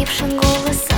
охрипшим голосом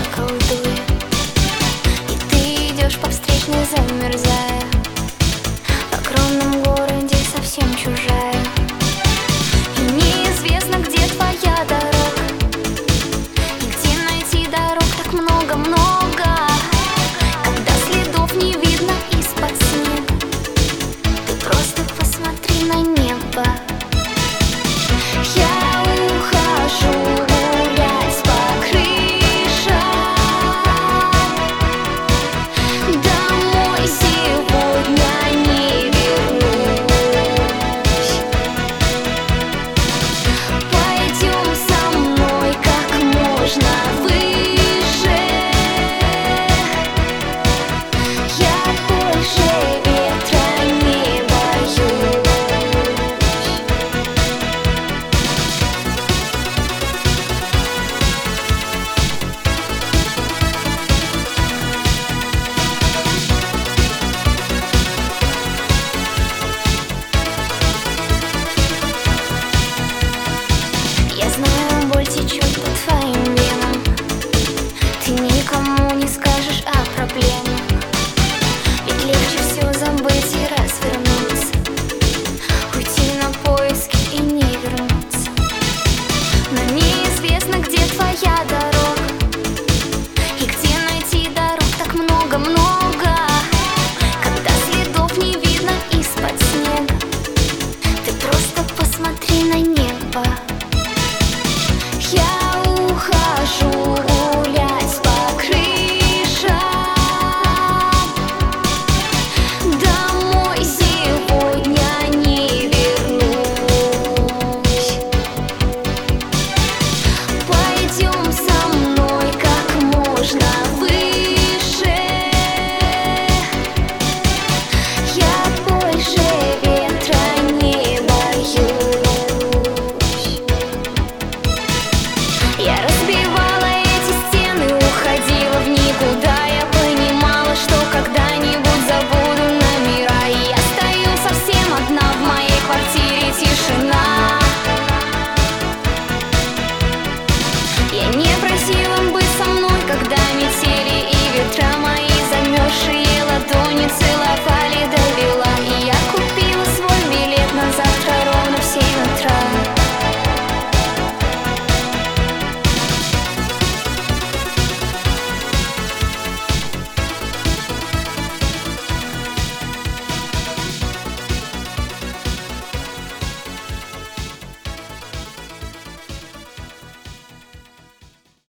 знаю, боль течет по твоим венам. Ты никому не скажешь о проблеме.